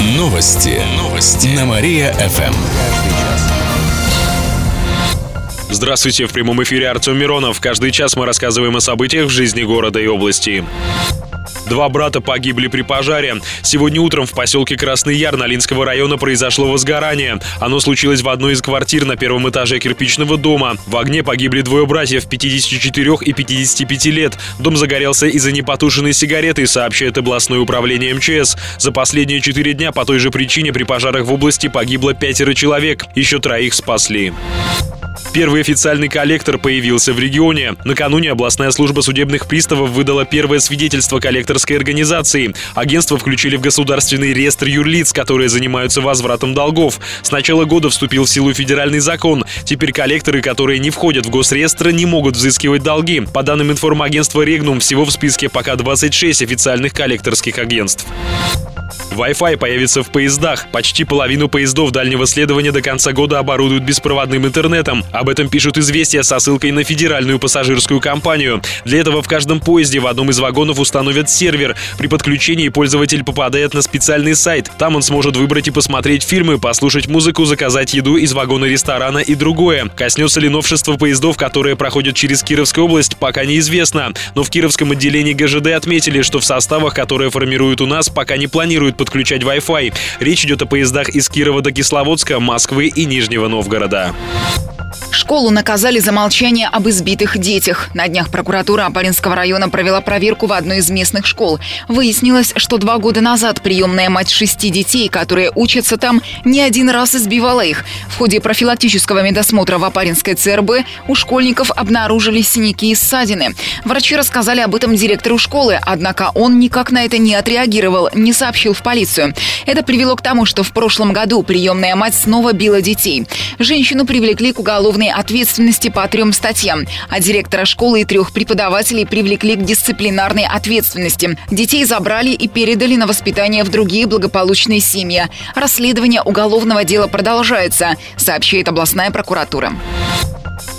Новости. Новости. На Мария-ФМ. Здравствуйте, в прямом эфире Артем Миронов. Каждый час мы рассказываем о событиях в жизни города и области. Два брата погибли при пожаре. Сегодня утром в поселке Красный Яр Налинского района произошло возгорание. Оно случилось в одной из квартир на первом этаже кирпичного дома. В огне погибли двое братьев 54 и 55 лет. Дом загорелся из-за непотушенной сигареты, сообщает областное управление МЧС. За последние четыре дня по той же причине при пожарах в области погибло пятеро человек. Еще троих спасли. Первый официальный коллектор появился в регионе. Накануне областная служба судебных приставов выдала первое свидетельство коллекторской организации. Агентство включили в государственный реестр юрлиц, которые занимаются возвратом долгов. С начала года вступил в силу федеральный закон. Теперь коллекторы, которые не входят в госреестр, не могут взыскивать долги. По данным информагентства «Регнум», всего в списке пока 26 официальных коллекторских агентств. Wi-Fi появится в поездах. Почти половину поездов дальнего следования до конца года оборудуют беспроводным интернетом. Об этом пишут известия со ссылкой на федеральную пассажирскую компанию. Для этого в каждом поезде в одном из вагонов установят сервер. При подключении пользователь попадает на специальный сайт. Там он сможет выбрать и посмотреть фильмы, послушать музыку, заказать еду из вагона ресторана и другое. Коснется ли новшество поездов, которые проходят через Кировскую область, пока неизвестно. Но в Кировском отделении ГЖД отметили, что в составах, которые формируют у нас, пока не планируют подключать Wi-Fi. Речь идет о поездах из Кирова до Кисловодска, Москвы и Нижнего Новгорода. Школу наказали за молчание об избитых детях. На днях прокуратура Апаринского района провела проверку в одной из местных школ. Выяснилось, что два года назад приемная мать шести детей, которые учатся там, не один раз избивала их. В ходе профилактического медосмотра в Апаринской ЦРБ у школьников обнаружили синяки и ссадины. Врачи рассказали об этом директору школы, однако он никак на это не отреагировал, не сообщил в полицию. Это привело к тому, что в прошлом году приемная мать снова била детей. Женщину привлекли к уголовной ответственности по трем статьям, а директора школы и трех преподавателей привлекли к дисциплинарной ответственности. Детей забрали и передали на воспитание в другие благополучные семьи. Расследование уголовного дела продолжается, сообщает областная прокуратура.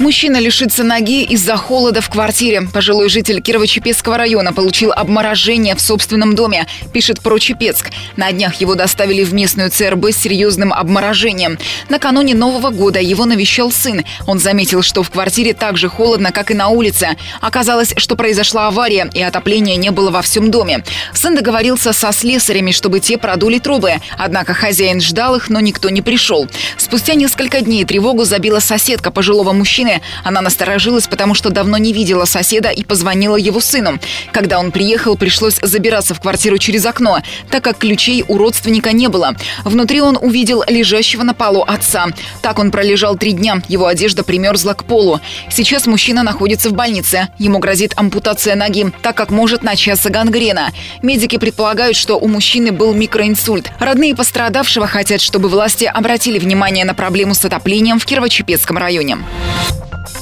Мужчина лишится ноги из-за холода в квартире. Пожилой житель Кирово-Чепецкого района получил обморожение в собственном доме, пишет про Чепецк. На днях его доставили в местную ЦРБ с серьезным обморожением. Накануне Нового года его навещал сын. Он заметил, что в квартире так же холодно, как и на улице. Оказалось, что произошла авария, и отопления не было во всем доме. Сын договорился со слесарями, чтобы те продули трубы. Однако хозяин ждал их, но никто не пришел. Спустя несколько дней тревогу забила соседка пожилого мужчины, мужчины. Она насторожилась, потому что давно не видела соседа и позвонила его сыну. Когда он приехал, пришлось забираться в квартиру через окно, так как ключей у родственника не было. Внутри он увидел лежащего на полу отца. Так он пролежал три дня. Его одежда примерзла к полу. Сейчас мужчина находится в больнице. Ему грозит ампутация ноги, так как может начаться гангрена. Медики предполагают, что у мужчины был микроинсульт. Родные пострадавшего хотят, чтобы власти обратили внимание на проблему с отоплением в Кирово-Чепецком районе.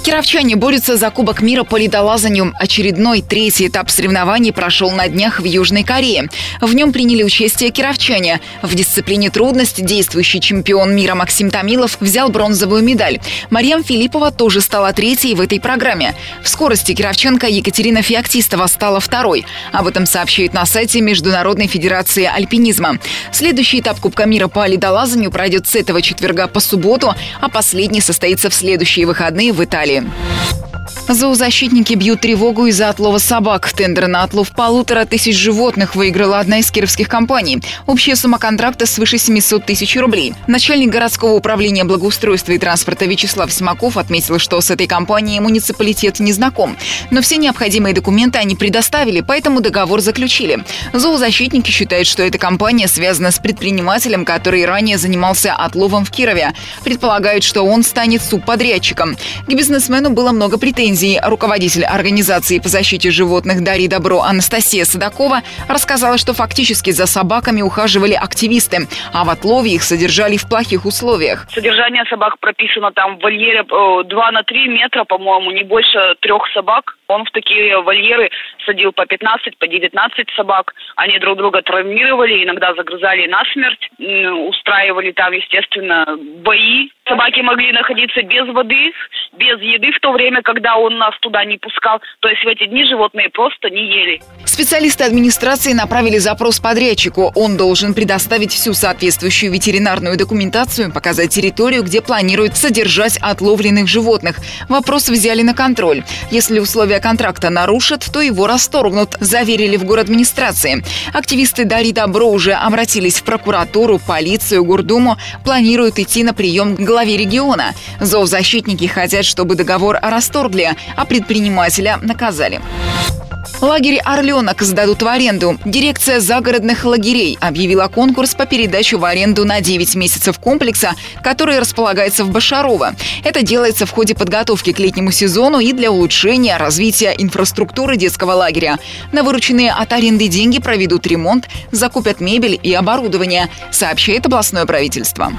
Кировчане борются за Кубок мира по ледолазанию. Очередной третий этап соревнований прошел на днях в Южной Корее. В нем приняли участие кировчане. В дисциплине трудность действующий чемпион мира Максим Томилов взял бронзовую медаль. Марьям Филиппова тоже стала третьей в этой программе. В скорости кировчанка Екатерина Феоктистова стала второй. Об этом сообщает на сайте Международной Федерации Альпинизма. Следующий этап Кубка мира по ледолазанию пройдет с этого четверга по субботу, а последний состоится в следующие выходные в Италии. Австралии. Зоозащитники бьют тревогу из-за отлова собак. Тендер на отлов полутора тысяч животных выиграла одна из кировских компаний. Общая сумма контракта свыше 700 тысяч рублей. Начальник городского управления благоустройства и транспорта Вячеслав Симаков отметил, что с этой компанией муниципалитет не знаком. Но все необходимые документы они предоставили, поэтому договор заключили. Зоозащитники считают, что эта компания связана с предпринимателем, который ранее занимался отловом в Кирове. Предполагают, что он станет субподрядчиком. К бизнесмену было много претензий претензий руководитель организации по защите животных Дарьи Добро Анастасия Садакова рассказала, что фактически за собаками ухаживали активисты, а в отлове их содержали в плохих условиях. Содержание собак прописано там в вольере 2 э, на 3 метра, по-моему, не больше трех собак Он в такие вольеры садил по 15, по 19 собак. Они друг друга травмировали, иногда загрызали насмерть, устраивали там, естественно, бои. Собаки могли находиться без воды, без еды в то время, когда он нас туда не пускал. То есть в эти дни животные просто не ели. Специалисты администрации направили запрос подрядчику. Он должен предоставить всю соответствующую ветеринарную документацию, показать территорию, где планирует содержать отловленных животных. Вопрос взяли на контроль. Если условия контракта нарушат, то его расторгнут, заверили в город администрации. Активисты Дари Добро уже обратились в прокуратуру, полицию, Гурдуму, планируют идти на прием к главе региона. Зоозащитники хотят, чтобы договор расторгли, а предпринимателя наказали. Лагерь «Орленок» сдадут в аренду. Дирекция загородных лагерей объявила конкурс по передаче в аренду на 9 месяцев комплекса, который располагается в Башарово. Это делается в ходе подготовки к летнему сезону и для улучшения развития инфраструктуры детского лагеря. На вырученные от аренды деньги проведут ремонт, закупят мебель и оборудование, сообщает областное правительство.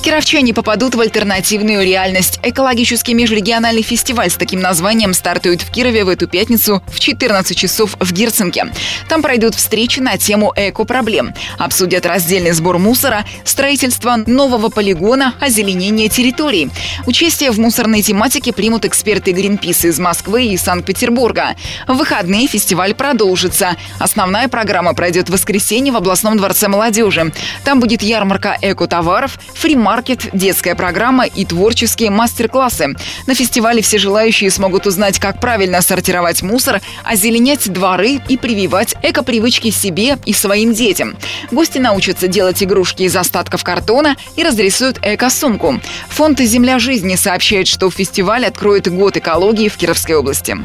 Кировчане попадут в альтернативную реальность. Экологический межрегиональный фестиваль с таким названием стартует в Кирове в эту пятницу в 14 часов в Герцинке. Там пройдут встречи на тему эко-проблем. Обсудят раздельный сбор мусора, строительство нового полигона, озеленение территорий. Участие в мусорной тематике примут эксперты Гринписа из Москвы и Санкт-Петербурга. В выходные фестиваль продолжится. Основная программа пройдет в воскресенье в областном дворце молодежи. Там будет ярмарка эко-товаров, фримаркет маркет, детская программа и творческие мастер-классы. На фестивале все желающие смогут узнать, как правильно сортировать мусор, озеленять дворы и прививать эко-привычки себе и своим детям. Гости научатся делать игрушки из остатков картона и разрисуют эко-сумку. Фонд «Земля жизни» сообщает, что фестиваль откроет год экологии в Кировской области.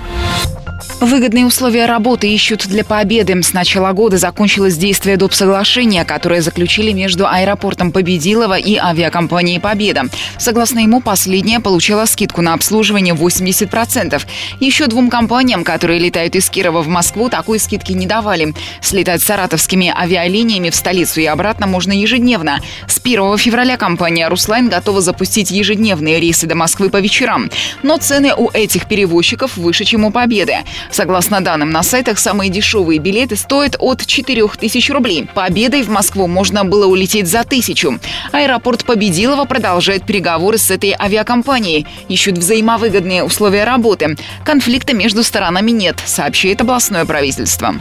Выгодные условия работы ищут для Победы. С начала года закончилось действие доп. соглашения, которое заключили между аэропортом Победилова и авиакомпанией «Победа». Согласно ему, последняя получила скидку на обслуживание 80%. Еще двум компаниям, которые летают из Кирова в Москву, такой скидки не давали. Слетать саратовскими авиалиниями в столицу и обратно можно ежедневно. С 1 февраля компания «Руслайн» готова запустить ежедневные рейсы до Москвы по вечерам. Но цены у этих перевозчиков выше, чем у «Победы». Согласно данным на сайтах, самые дешевые билеты стоят от 4000 рублей. Победой в Москву можно было улететь за тысячу. Аэропорт Победилова продолжает переговоры с этой авиакомпанией. Ищут взаимовыгодные условия работы. Конфликта между сторонами нет, сообщает областное правительство.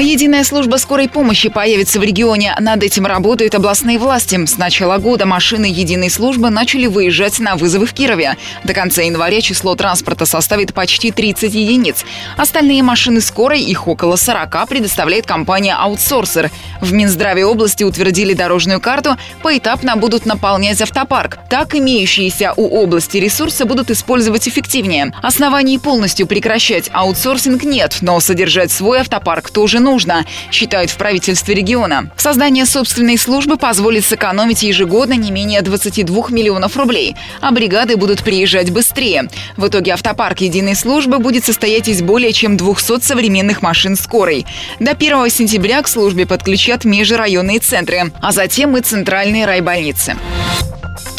Единая служба скорой помощи появится в регионе. Над этим работают областные власти. С начала года машины единой службы начали выезжать на вызовы в Кирове. До конца января число транспорта составит почти 30 единиц. Остальные машины скорой, их около 40, предоставляет компания «Аутсорсер». В Минздраве области утвердили дорожную карту, поэтапно будут наполнять автопарк. Так имеющиеся у области ресурсы будут использовать эффективнее. Оснований полностью прекращать аутсорсинг нет, но содержать свой автопарк тоже нужно нужно, считают в правительстве региона. Создание собственной службы позволит сэкономить ежегодно не менее 22 миллионов рублей, а бригады будут приезжать быстрее. В итоге автопарк единой службы будет состоять из более чем 200 современных машин скорой. До 1 сентября к службе подключат межрайонные центры, а затем и центральные райбольницы.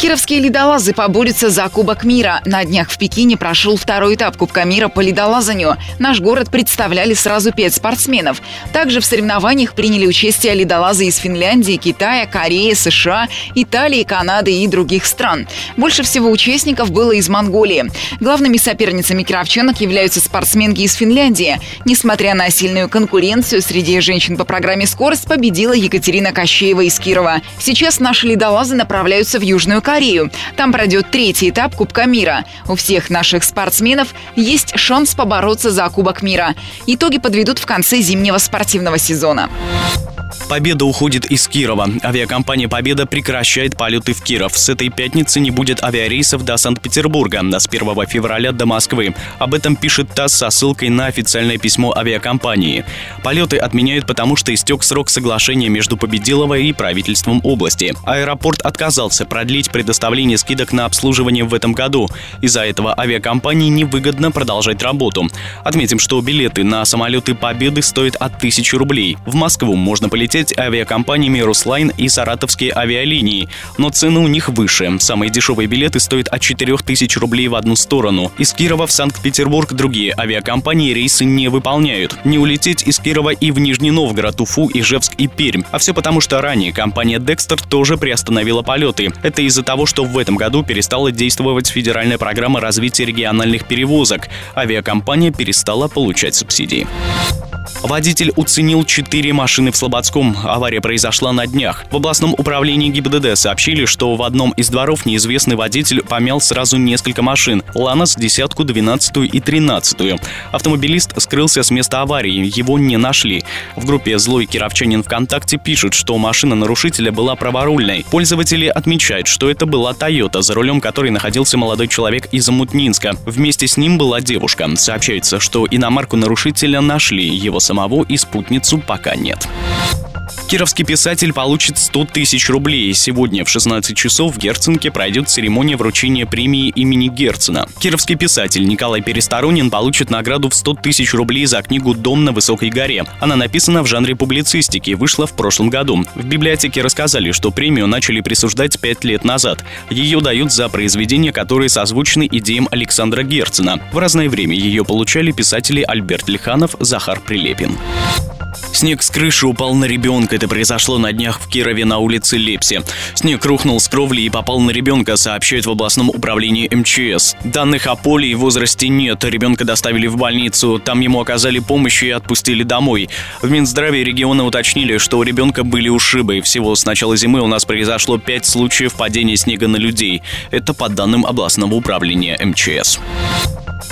Кировские ледолазы поборются за Кубок мира. На днях в Пекине прошел второй этап Кубка мира по ледолазанию. Наш город представляли сразу пять спортсменов. Также в соревнованиях приняли участие ледолазы из Финляндии, Китая, Кореи, США, Италии, Канады и других стран. Больше всего участников было из Монголии. Главными соперницами кировчанок являются спортсменки из Финляндии. Несмотря на сильную конкуренцию среди женщин по программе «Скорость», победила Екатерина Кощеева из Кирова. Сейчас наши ледолазы направляются в Южную Корею Корею. Там пройдет третий этап Кубка мира. У всех наших спортсменов есть шанс побороться за Кубок мира. Итоги подведут в конце зимнего спортивного сезона. Победа уходит из Кирова. Авиакомпания «Победа» прекращает полеты в Киров. С этой пятницы не будет авиарейсов до Санкт-Петербурга, а с 1 февраля до Москвы. Об этом пишет ТАСС со ссылкой на официальное письмо авиакомпании. Полеты отменяют, потому что истек срок соглашения между Победилово и правительством области. Аэропорт отказался продлить предоставление скидок на обслуживание в этом году. Из-за этого авиакомпании невыгодно продолжать работу. Отметим, что билеты на самолеты «Победы» стоят от 1000 рублей. В Москву можно полететь представляют авиакомпаниями «Руслайн» и «Саратовские авиалинии», но цены у них выше. Самые дешевые билеты стоят от 4000 рублей в одну сторону. Из Кирова в Санкт-Петербург другие авиакомпании рейсы не выполняют. Не улететь из Кирова и в Нижний Новгород, Уфу, Ижевск и Пермь. А все потому, что ранее компания Dexter тоже приостановила полеты. Это из-за того, что в этом году перестала действовать федеральная программа развития региональных перевозок. Авиакомпания перестала получать субсидии. Водитель уценил четыре машины в Слободском. Авария произошла на днях. В областном управлении ГИБДД сообщили, что в одном из дворов неизвестный водитель помял сразу несколько машин – «Ланос», «десятку», «двенадцатую» и «тринадцатую». Автомобилист скрылся с места аварии, его не нашли. В группе «Злой кировчанин ВКонтакте» пишут, что машина нарушителя была праворульной. Пользователи отмечают, что это была «Тойота», за рулем которой находился молодой человек из Мутнинска. Вместе с ним была девушка. Сообщается, что иномарку нарушителя нашли. Его самого и спутницу пока нет. Кировский писатель получит 100 тысяч рублей. Сегодня в 16 часов в Герценке пройдет церемония вручения премии имени Герцена. Кировский писатель Николай Пересторонин получит награду в 100 тысяч рублей за книгу «Дом на высокой горе». Она написана в жанре публицистики, вышла в прошлом году. В библиотеке рассказали, что премию начали присуждать 5 лет назад. Ее дают за произведения, которые созвучны идеям Александра Герцена. В разное время ее получали писатели Альберт Лиханов, Захар Прилепин. Снег с крыши упал на ребенка. Это произошло на днях в Кирове на улице Лепси. Снег рухнул с кровли и попал на ребенка, сообщают в областном управлении МЧС. Данных о поле и возрасте нет. Ребенка доставили в больницу. Там ему оказали помощь и отпустили домой. В Минздраве региона уточнили, что у ребенка были ушибы. Всего с начала зимы у нас произошло пять случаев падения снега на людей. Это по данным областного управления МЧС.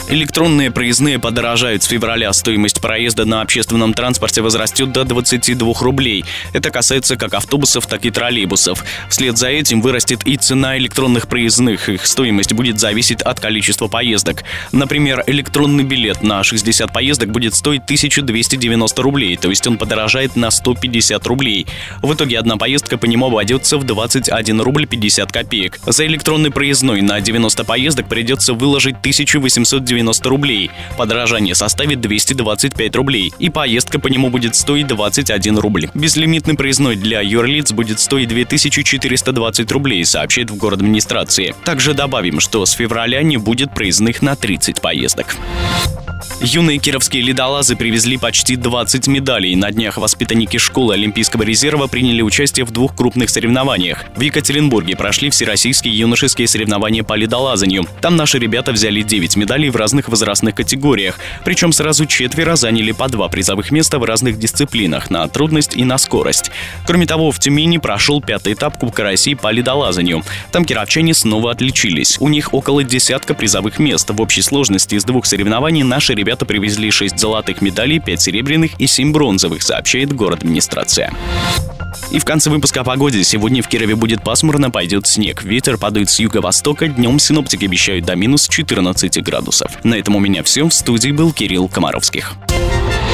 Электронные проездные подорожают с февраля. Стоимость проезда на общественном транспорте возрастет до 22 рублей. Это касается как автобусов, так и троллейбусов. Вслед за этим вырастет и цена электронных проездных. Их стоимость будет зависеть от количества поездок. Например, электронный билет на 60 поездок будет стоить 1290 рублей, то есть он подорожает на 150 рублей. В итоге одна поездка по нему обойдется в 21 рубль 50 копеек. За электронный проездной на 90 поездок придется выложить 1890 90 рублей. Подорожание составит 225 рублей, и поездка по нему будет стоить 21 рубль. Безлимитный проездной для юрлиц будет стоить 2420 рублей, сообщает в город администрации. Также добавим, что с февраля не будет проездных на 30 поездок. Юные кировские ледолазы привезли почти 20 медалей. На днях воспитанники школы Олимпийского резерва приняли участие в двух крупных соревнованиях. В Екатеринбурге прошли всероссийские юношеские соревнования по ледолазанию. Там наши ребята взяли 9 медалей в разных возрастных категориях. Причем сразу четверо заняли по два призовых места в разных дисциплинах на трудность и на скорость. Кроме того, в Тюмени прошел пятый этап Кубка России по ледолазанию. Там кировчане снова отличились. У них около десятка призовых мест. В общей сложности из двух соревнований наши ребята привезли 6 золотых медалей, 5 серебряных и 7 бронзовых, сообщает город администрация. И в конце выпуска о погоде. Сегодня в Кирове будет пасмурно, пойдет снег. Ветер падает с юго-востока. Днем синоптики обещают до минус 14 градусов. На этом у меня все. В студии был Кирилл Комаровских.